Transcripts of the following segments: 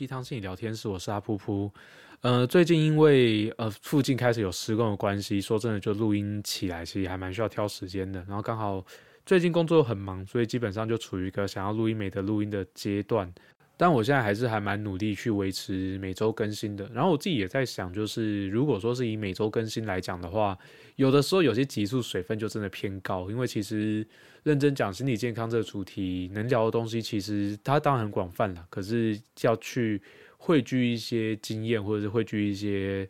鸡汤心理聊天室，我是阿噗噗。呃，最近因为呃附近开始有施工的关系，说真的，就录音起来其实还蛮需要挑时间的。然后刚好最近工作又很忙，所以基本上就处于一个想要录音没得录音的阶段。但我现在还是还蛮努力去维持每周更新的。然后我自己也在想，就是如果说是以每周更新来讲的话，有的时候有些集数水分就真的偏高，因为其实认真讲心理健康这个主题，能聊的东西其实它当然很广泛了，可是要去汇聚一些经验，或者是汇聚一些。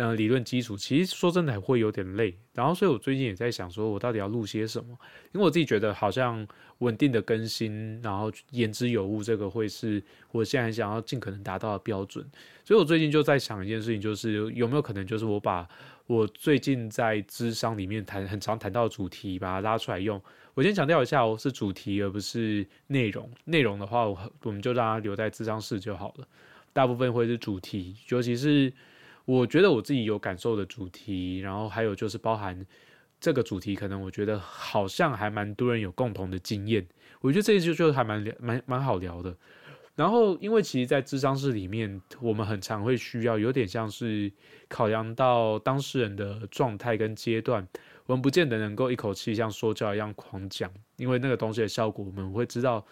呃，理论基础其实说真的会有点累，然后所以我最近也在想，说我到底要录些什么？因为我自己觉得好像稳定的更新，然后言之有物，这个会是我现在想要尽可能达到的标准。所以我最近就在想一件事情，就是有没有可能，就是我把我最近在智商里面谈很常谈到的主题，把它拉出来用。我先强调一下哦，是主题而不是内容。内容的话，我我们就让它留在智商室就好了。大部分会是主题，尤其是。我觉得我自己有感受的主题，然后还有就是包含这个主题，可能我觉得好像还蛮多人有共同的经验。我觉得这一就就还蛮蛮蛮好聊的。然后，因为其实，在智商室里面，我们很常会需要有点像是考量到当事人的状态跟阶段，我们不见得能够一口气像说教一样狂讲，因为那个东西的效果，我们会知道。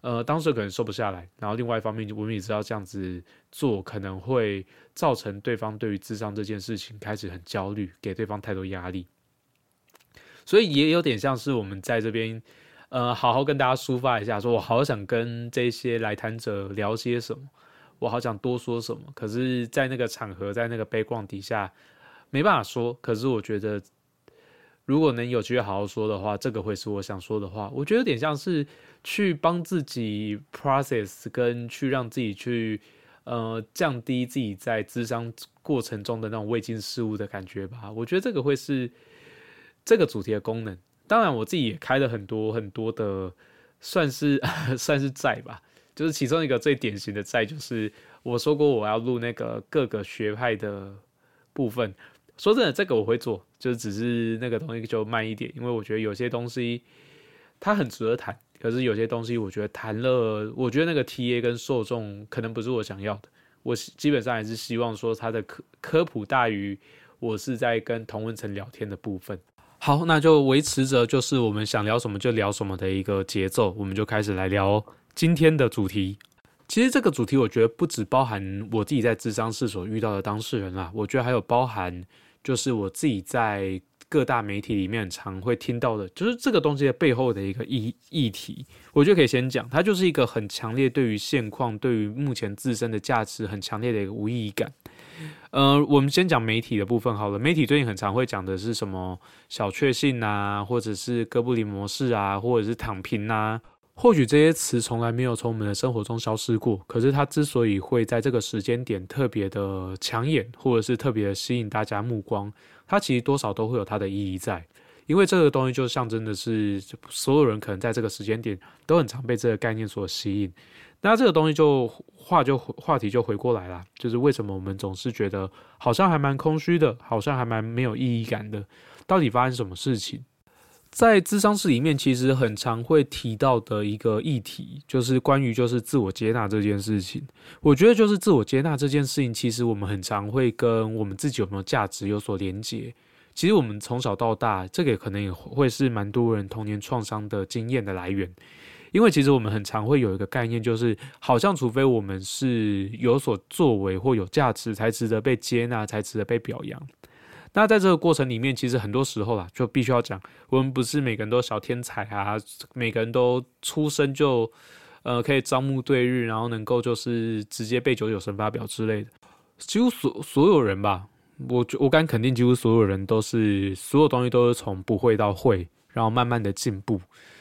呃，当时可能瘦不下来，然后另外一方面，我们也知道这样子做可能会造成对方对于智商这件事情开始很焦虑，给对方太多压力，所以也有点像是我们在这边，呃，好好跟大家抒发一下，说我好想跟这些来谈者聊些什么，我好想多说什么，可是，在那个场合，在那个背光底下，没办法说，可是我觉得。如果能有机会好好说的话，这个会是我想说的话。我觉得有点像是去帮自己 process，跟去让自己去呃降低自己在智商过程中的那种未经事物的感觉吧。我觉得这个会是这个主题的功能。当然，我自己也开了很多很多的，算是 算是债吧。就是其中一个最典型的债，就是我说过我要录那个各个学派的部分。说真的，这个我会做，就只是那个东西就慢一点，因为我觉得有些东西它很值得谈，可是有些东西我觉得谈了，我觉得那个 T A 跟受众可能不是我想要的。我基本上还是希望说它的科科普大于我是在跟同文层聊天的部分。好，那就维持着就是我们想聊什么就聊什么的一个节奏，我们就开始来聊今天的主题。其实这个主题我觉得不只包含我自己在智商室所遇到的当事人啦，我觉得还有包含。就是我自己在各大媒体里面常会听到的，就是这个东西的背后的一个议议题，我觉得可以先讲，它就是一个很强烈对于现况、对于目前自身的价值很强烈的一个无意义感。呃，我们先讲媒体的部分好了，媒体最近很常会讲的是什么小确幸啊，或者是哥布林模式啊，或者是躺平啊。或许这些词从来没有从我们的生活中消失过，可是它之所以会在这个时间点特别的抢眼，或者是特别的吸引大家目光，它其实多少都会有它的意义在，因为这个东西就象征的是所有人可能在这个时间点都很常被这个概念所吸引。那这个东西就话就话题就回过来了，就是为什么我们总是觉得好像还蛮空虚的，好像还蛮没有意义感的，到底发生什么事情？在智商室里面，其实很常会提到的一个议题，就是关于就是自我接纳这件事情。我觉得就是自我接纳这件事情，其实我们很常会跟我们自己有没有价值有所连结。其实我们从小到大，这个可能也会是蛮多人童年创伤的经验的来源。因为其实我们很常会有一个概念，就是好像除非我们是有所作为或有价值，才值得被接纳，才值得被表扬。那在这个过程里面，其实很多时候啦，就必须要讲，我们不是每个人都小天才啊，每个人都出生就，呃，可以招募对日，然后能够就是直接背九九乘法表之类的。几乎所所有人吧，我我敢肯定，几乎所有人都是所有东西都是从不会到会，然后慢慢的进步。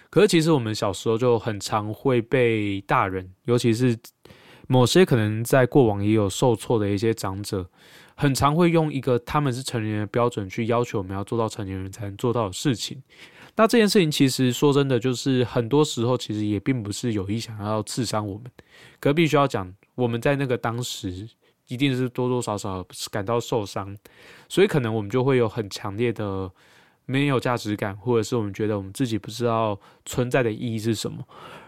可是其实我们小时候就很常会被大人，尤其是某些可能在过往也有受挫的一些长者。很常会用一个他们是成年人的标准去要求我们要做到成年人才能做到的事情。那这件事情其实说真的，就是很多时候其实也并不是有意想要刺伤我们，可必须要讲我们在那个当时一定是多多少少感到受伤，所以可能我们就会有很强烈的没有价值感，或者是我们觉得我们自己不知道存在的意义是什么。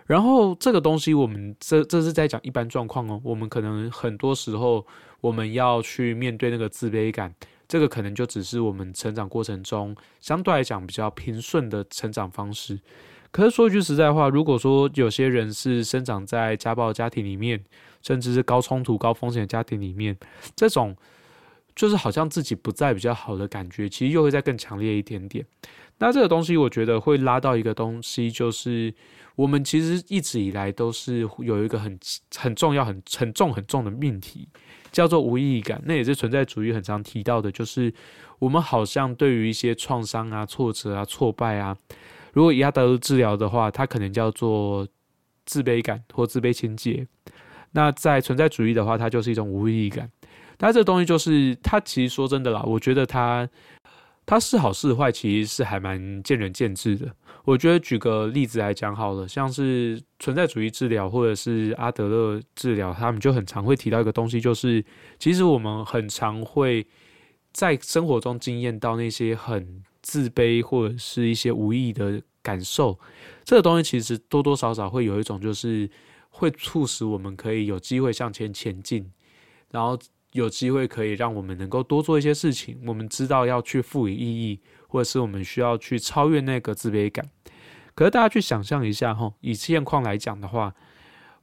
然后这个东西，我们这这是在讲一般状况哦。我们可能很多时候，我们要去面对那个自卑感，这个可能就只是我们成长过程中相对来讲比较平顺的成长方式。可是说句实在话，如果说有些人是生长在家暴家庭里面，甚至是高冲突、高风险家庭里面，这种就是好像自己不在比较好的感觉，其实又会再更强烈一点点。那这个东西，我觉得会拉到一个东西，就是我们其实一直以来都是有一个很很重要、很很重、很重的命题，叫做无意义感。那也是存在主义很常提到的，就是我们好像对于一些创伤啊、挫折啊、挫败啊，如果以阿德勒治疗的话，它可能叫做自卑感或自卑情结。那在存在主义的话，它就是一种无意义感。但这个东西就是，它其实说真的啦，我觉得它。它是好是坏，其实是还蛮见仁见智的。我觉得举个例子来讲好了，像是存在主义治疗或者是阿德勒治疗，他们就很常会提到一个东西，就是其实我们很常会在生活中经验到那些很自卑或者是一些无意义的感受。这个东西其实多多少少会有一种，就是会促使我们可以有机会向前前进，然后。有机会可以让我们能够多做一些事情，我们知道要去赋予意义，或者是我们需要去超越那个自卑感。可是大家去想象一下哈，以现况来讲的话，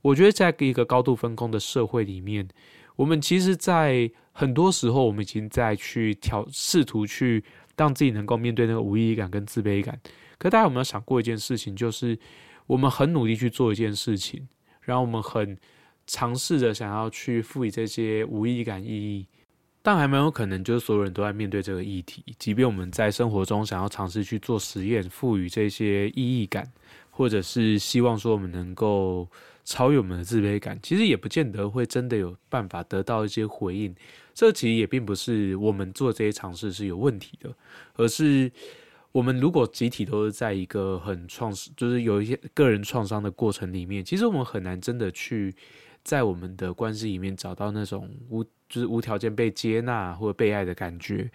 我觉得在一个高度分工的社会里面，我们其实，在很多时候，我们已经在去调试图去让自己能够面对那个无意义感跟自卑感。可大家有没有想过一件事情，就是我们很努力去做一件事情，然后我们很。尝试着想要去赋予这些无意义感意义，但还蛮有可能就是所有人都在面对这个议题。即便我们在生活中想要尝试去做实验，赋予这些意义感，或者是希望说我们能够超越我们的自卑感，其实也不见得会真的有办法得到一些回应。这其实也并不是我们做这些尝试是有问题的，而是我们如果集体都是在一个很创，就是有一些个人创伤的过程里面，其实我们很难真的去。在我们的关系里面找到那种无就是无条件被接纳或者被爱的感觉，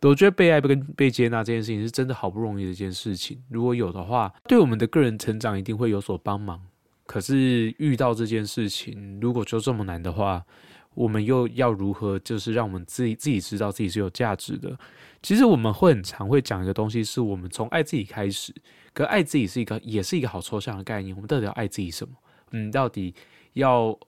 我觉得被爱跟被接纳这件事情是真的好不容易的一件事情。如果有的话，对我们的个人成长一定会有所帮忙。可是遇到这件事情，如果就这么难的话，我们又要如何就是让我们自己自己知道自己是有价值的？其实我们会很常会讲一个东西，是我们从爱自己开始。可爱自己是一个也是一个好抽象的概念。我们到底要爱自己什么？嗯，到底要？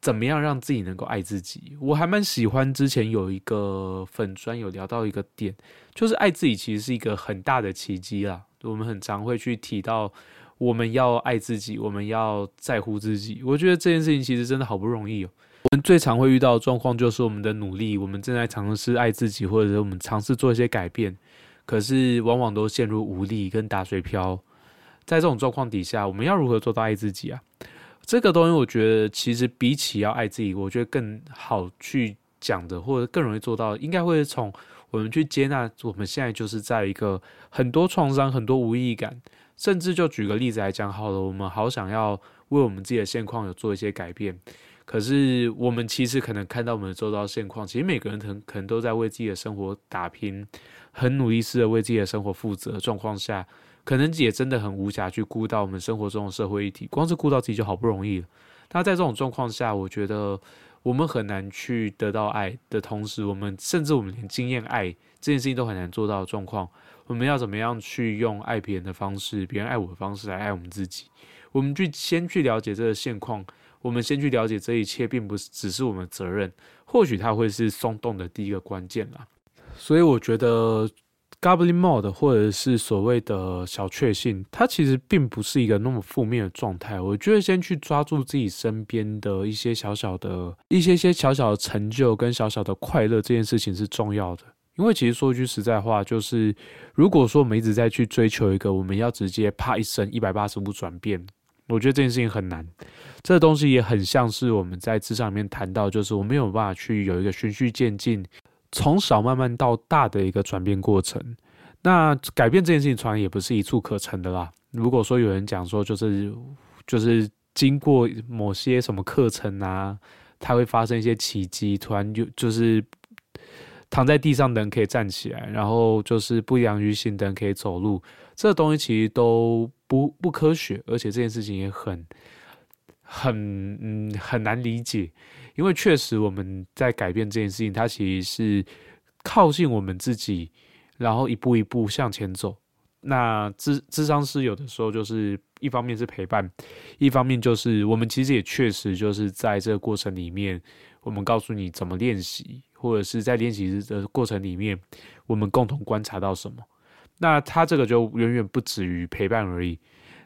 怎么样让自己能够爱自己？我还蛮喜欢之前有一个粉专有聊到一个点，就是爱自己其实是一个很大的奇迹啦。我们很常会去提到，我们要爱自己，我们要在乎自己。我觉得这件事情其实真的好不容易哦。我们最常会遇到的状况就是我们的努力，我们正在尝试爱自己，或者我们尝试做一些改变，可是往往都陷入无力跟打水漂。在这种状况底下，我们要如何做到爱自己啊？这个东西，我觉得其实比起要爱自己，我觉得更好去讲的，或者更容易做到，应该会从我们去接纳我们现在就是在一个很多创伤、很多无意义感，甚至就举个例子来讲好了，我们好想要为我们自己的现况有做一些改变，可是我们其实可能看到我们的周遭现况，其实每个人可能可能都在为自己的生活打拼，很努力似的为自己的生活负责状况下。可能也真的很无暇去顾到我们生活中的社会议题，光是顾到自己就好不容易了。那在这种状况下，我觉得我们很难去得到爱的同时，我们甚至我们连经验爱这件事情都很难做到的状况。我们要怎么样去用爱别人的方式，别人爱我的方式来爱我们自己？我们去先去了解这个现况，我们先去了解这一切，并不是只是我们的责任，或许它会是松动的第一个关键啦。所以我觉得。Goblin mode 或者是所谓的小确幸，它其实并不是一个那么负面的状态。我觉得先去抓住自己身边的一些小小的、一些些小小的成就跟小小的快乐，这件事情是重要的。因为其实说句实在话，就是如果说我们一直在去追求一个我们要直接啪一声一百八十度转变，我觉得这件事情很难。这个东西也很像是我们在职场里面谈到，就是我没有办法去有一个循序渐进。从小慢慢到大的一个转变过程，那改变这件事情，从来也不是一蹴可成的啦。如果说有人讲说，就是就是经过某些什么课程啊，它会发生一些奇迹，突然就就是躺在地上的人可以站起来，然后就是不良于行的人可以走路，这个东西其实都不不科学，而且这件事情也很很嗯很难理解，因为确实我们在改变这件事情，它其实是靠近我们自己，然后一步一步向前走。那智智商师有的时候就是一方面是陪伴，一方面就是我们其实也确实就是在这个过程里面，我们告诉你怎么练习，或者是在练习的过程里面，我们共同观察到什么。那他这个就远远不止于陪伴而已。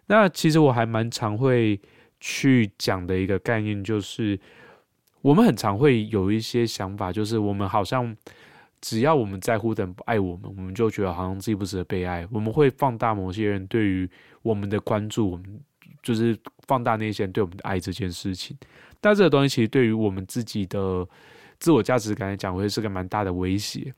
那其实我还蛮常会去讲的一个概念，就是我们很常会有一些想法，就是我们好像。只要我们在乎的人不爱我们，我们就觉得好像自己不值得被爱。我们会放大某些人对于我们的关注，我们就是放大那些人对我们的爱这件事情。但这个东西其实对于我们自己的自我价值感来讲，会是个蛮大的威胁。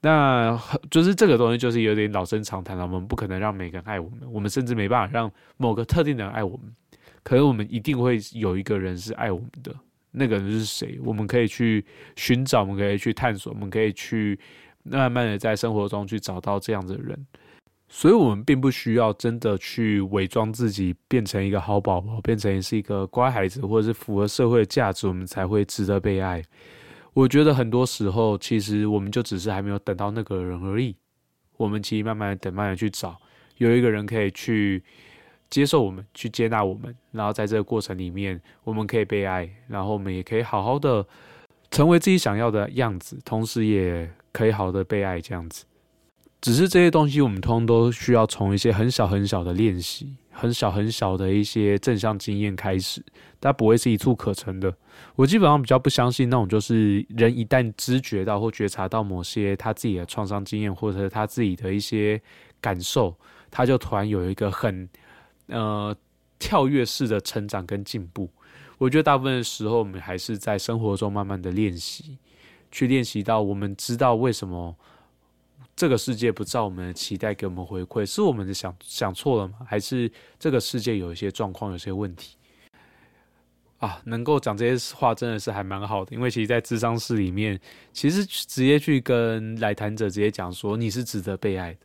那 就是这个东西就是有点老生常谈了。我们不可能让每个人爱我们，我们甚至没办法让某个特定的人爱我们。可是我们一定会有一个人是爱我们的。那个人是谁？我们可以去寻找，我们可以去探索，我们可以去慢慢的在生活中去找到这样的人。所以，我们并不需要真的去伪装自己，变成一个好宝宝，变成是一个乖孩子，或者是符合社会的价值，我们才会值得被爱。我觉得很多时候，其实我们就只是还没有等到那个人而已。我们其实慢慢的等，慢慢的去找，有一个人可以去。接受我们，去接纳我们，然后在这个过程里面，我们可以被爱，然后我们也可以好好的成为自己想要的样子，同时也可以好的被爱这样子。只是这些东西，我们通通都需要从一些很小很小的练习，很小很小的一些正向经验开始，它不会是一触可成的。我基本上比较不相信那种，就是人一旦知觉到或觉察到某些他自己的创伤经验，或者是他自己的一些感受，他就突然有一个很。呃，跳跃式的成长跟进步，我觉得大部分的时候，我们还是在生活中慢慢的练习，去练习到我们知道为什么这个世界不照我们的期待给我们回馈，是我们的想想错了吗？还是这个世界有一些状况，有些问题？啊，能够讲这些话真的是还蛮好的，因为其实，在智商室里面，其实直接去跟来谈者直接讲说，你是值得被爱的。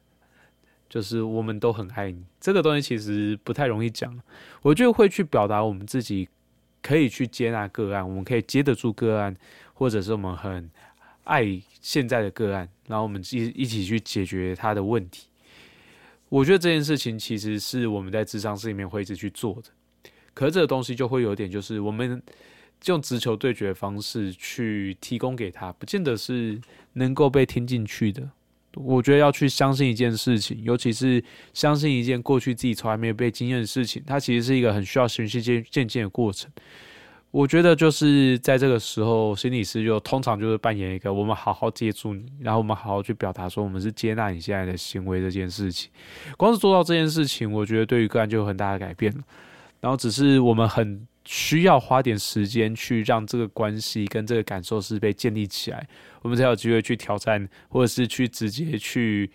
就是我们都很爱你，这个东西其实不太容易讲。我就会去表达我们自己可以去接纳个案，我们可以接得住个案，或者是我们很爱现在的个案，然后我们一一起去解决他的问题。我觉得这件事情其实是我们在智商室里面会一直去做的。可是这个东西就会有点，就是我们用直球对决的方式去提供给他，不见得是能够被听进去的。我觉得要去相信一件事情，尤其是相信一件过去自己从来没有被经验的事情，它其实是一个很需要循序渐渐进的过程。我觉得就是在这个时候，心理师就通常就是扮演一个我们好好接住你，然后我们好好去表达说我们是接纳你现在的行为这件事情。光是做到这件事情，我觉得对于个案就有很大的改变。然后只是我们很。需要花点时间去让这个关系跟这个感受是被建立起来，我们才有机会去挑战，或者是去直接去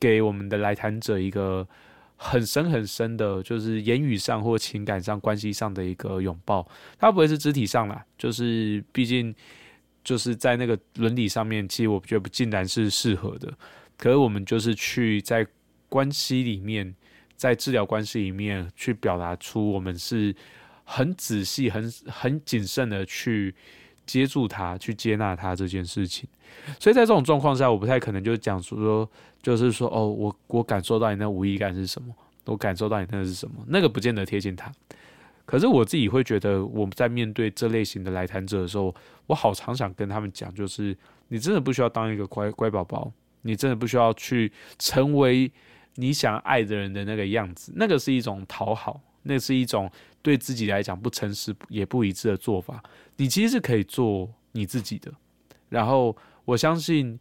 给我们的来谈者一个很深很深的，就是言语上或情感上关系上的一个拥抱。它不会是肢体上啦，就是毕竟就是在那个伦理上面，其实我觉得不尽然是适合的。可是我们就是去在关系里面，在治疗关系里面去表达出我们是。很仔细、很很谨慎的去接住他、去接纳他这件事情，所以在这种状况下，我不太可能就讲说，就是说，哦，我我感受到你那无意感是什么，我感受到你那是什么，那个不见得贴近他。可是我自己会觉得，我们在面对这类型的来谈者的时候，我好常想跟他们讲，就是你真的不需要当一个乖乖宝宝，你真的不需要去成为你想爱的人的那个样子，那个是一种讨好，那是一种。对自己来讲不诚实也不一致的做法，你其实是可以做你自己的。然后我相信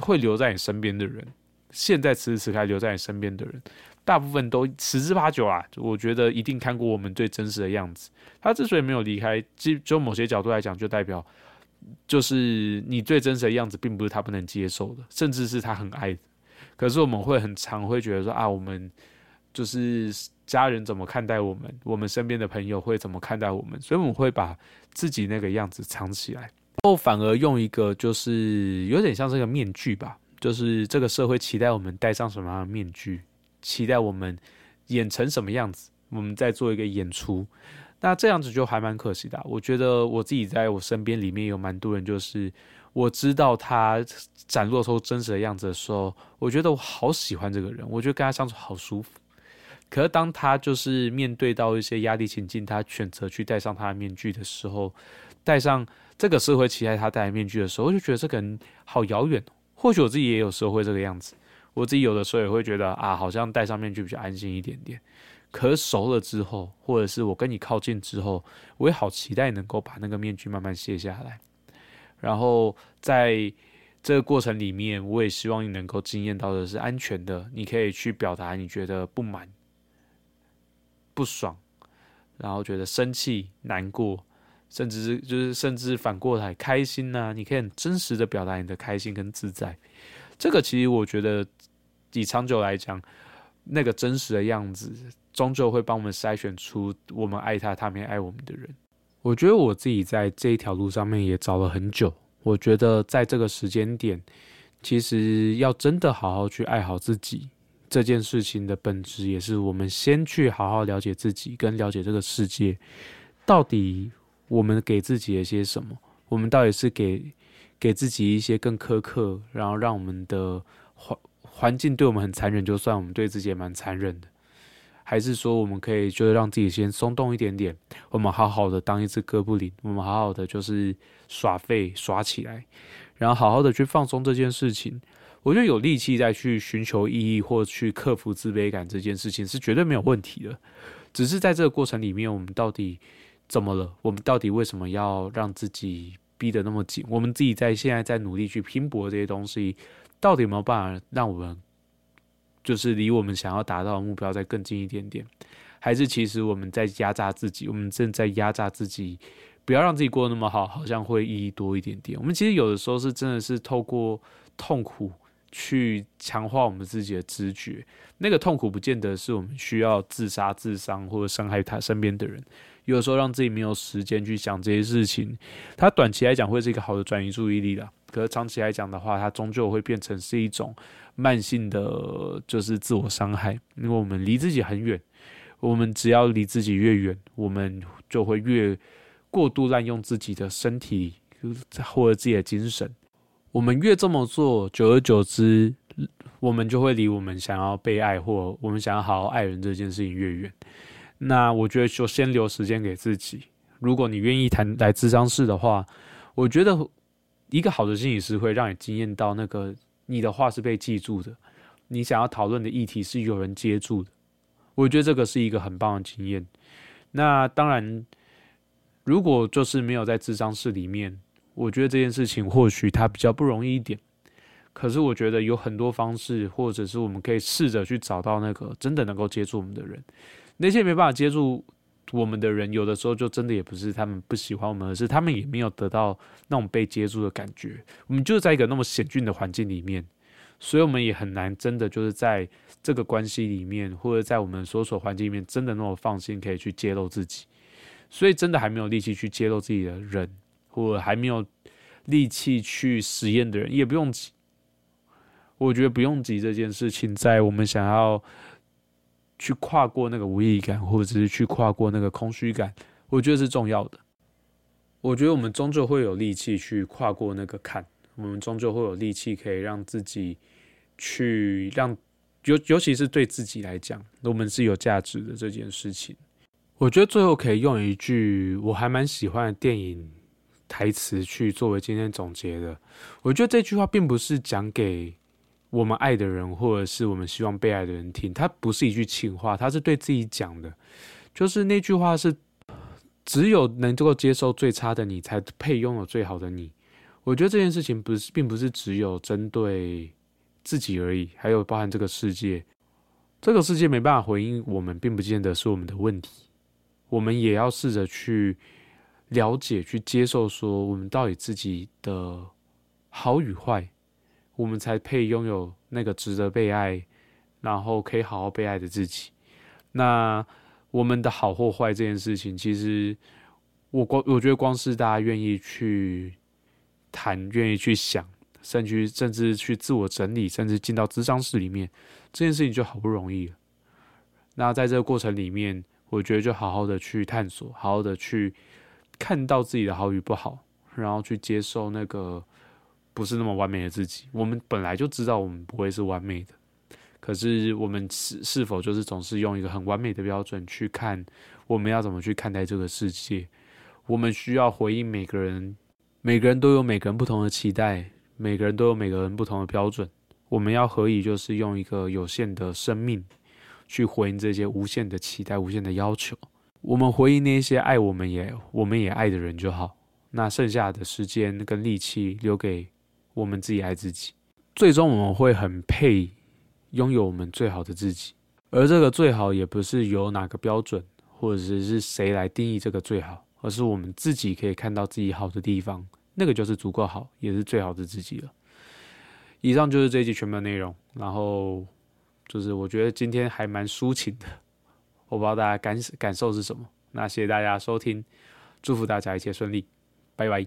会留在你身边的人，现在此时此刻留在你身边的人，大部分都十之八九啊，我觉得一定看过我们最真实的样子。他之所以没有离开，就就某些角度来讲，就代表就是你最真实的样子，并不是他不能接受的，甚至是他很爱。可是我们会很常会觉得说啊，我们就是。家人怎么看待我们？我们身边的朋友会怎么看待我们？所以我们会把自己那个样子藏起来，后反而用一个就是有点像这个面具吧，就是这个社会期待我们戴上什么样的面具，期待我们演成什么样子，我们再做一个演出。那这样子就还蛮可惜的。我觉得我自己在我身边里面有蛮多人，就是我知道他展露出真实的样子的时候，我觉得我好喜欢这个人，我觉得跟他相处好舒服。可是当他就是面对到一些压力情境，他选择去戴上他的面具的时候，戴上这个社会期待他戴的面具的时候，我就觉得这个人好遥远哦。或许我自己也有时候会这个样子，我自己有的时候也会觉得啊，好像戴上面具比较安心一点点。可是熟了之后，或者是我跟你靠近之后，我也好期待能够把那个面具慢慢卸下来。然后在这个过程里面，我也希望你能够经验到的是安全的，你可以去表达你觉得不满、不爽，然后觉得生气、难过，甚至是就是甚至反过来开心呢？你可以很真实的表达你的开心跟自在。这个其实我觉得以长久来讲，那个真实的样子。终究会帮我们筛选出我们爱他，他没爱我们的人。我觉得我自己在这一条路上面也找了很久。我觉得在这个时间点，其实要真的好好去爱好自己这件事情的本质，也是我们先去好好了解自己，跟了解这个世界，到底我们给自己一些什么？我们到底是给给自己一些更苛刻，然后让我们的环环境对我们很残忍，就算我们对自己也蛮残忍的。还是说，我们可以就是让自己先松动一点点，我们好好的当一只哥布林，我们好好的就是耍废耍起来，然后好好的去放松这件事情。我觉得有力气再去寻求意义或去克服自卑感这件事情是绝对没有问题的。只是在这个过程里面，我们到底怎么了？我们到底为什么要让自己逼得那么紧？我们自己在现在在努力去拼搏这些东西，到底有没有办法让我们？就是离我们想要达到的目标再更近一点点，还是其实我们在压榨自己？我们正在压榨自己，不要让自己过得那么好，好像会意义多一点点。我们其实有的时候是真的是透过痛苦去强化我们自己的知觉。那个痛苦不见得是我们需要自杀、自伤或者伤害他身边的人。有时候让自己没有时间去想这些事情，它短期来讲会是一个好的转移注意力的。可是长期来讲的话，它终究会变成是一种。慢性的就是自我伤害，因为我们离自己很远，我们只要离自己越远，我们就会越过度滥用自己的身体或者自己的精神。我们越这么做，久而久之，我们就会离我们想要被爱或我们想要好好爱人这件事情越远。那我觉得就先留时间给自己。如果你愿意谈来智商室的话，我觉得一个好的心理师会让你惊艳到那个。你的话是被记住的，你想要讨论的议题是有人接住的，我觉得这个是一个很棒的经验。那当然，如果就是没有在智商室里面，我觉得这件事情或许它比较不容易一点。可是我觉得有很多方式，或者是我们可以试着去找到那个真的能够接住我们的人。那些没办法接住我们的人，有的时候就真的也不是他们不喜欢我们，而是他们也没有得到那种被接住的感觉。我们就在一个那么险峻的环境里面，所以我们也很难真的就是在这个关系里面，或者在我们所处环境里面，真的那么放心可以去揭露自己。所以真的还没有力气去揭露自己的人，或还没有力气去实验的人，也不用急。我觉得不用急这件事情，在我们想要去跨过那个无意义感，或者是去跨过那个空虚感，我觉得是重要的。我觉得我们终究会有力气去跨过那个坎，我们终究会有力气可以让自己去让尤尤其是对自己来讲，我们是有价值的这件事情。我觉得最后可以用一句我还蛮喜欢的电影。台词去作为今天总结的，我觉得这句话并不是讲给我们爱的人，或者是我们希望被爱的人听，它不是一句情话，它是对自己讲的。就是那句话是：只有能够接受最差的你，才配拥有最好的你。我觉得这件事情不是，并不是只有针对自己而已，还有包含这个世界。这个世界没办法回应我们，并不见得是我们的问题，我们也要试着去。了解、去接受，说我们到底自己的好与坏，我们才配拥有那个值得被爱，然后可以好好被爱的自己。那我们的好或坏这件事情，其实我光我觉得光是大家愿意去谈，愿意去想，甚至甚至去自我整理，甚至进到咨商室里面，这件事情就好不容易了。那在这个过程里面，我觉得就好好的去探索，好好的去看到自己的好与不好，然后去接受那个不是那么完美的自己。我们本来就知道我们不会是完美的，可是我们是是否就是总是用一个很完美的标准去看我们要怎么去看待这个世界？我们需要回应每个人，每个人都有每个人不同的期待，每个人都有每个人不同的标准。我们要何以就是用一个有限的生命？去回应这些无限的期待、无限的要求，我们回应那些爱我们也我们也爱的人就好。那剩下的时间跟力气留给我们自己爱自己。最终我们会很配拥有我们最好的自己，而这个最好也不是由哪个标准或者是是谁来定义这个最好，而是我们自己可以看到自己好的地方，那个就是足够好，也是最好的自己了。以上就是这一集全部内容，然后。就是我觉得今天还蛮抒情的，我不知道大家感感受是什么。那谢谢大家收听，祝福大家一切顺利，拜拜。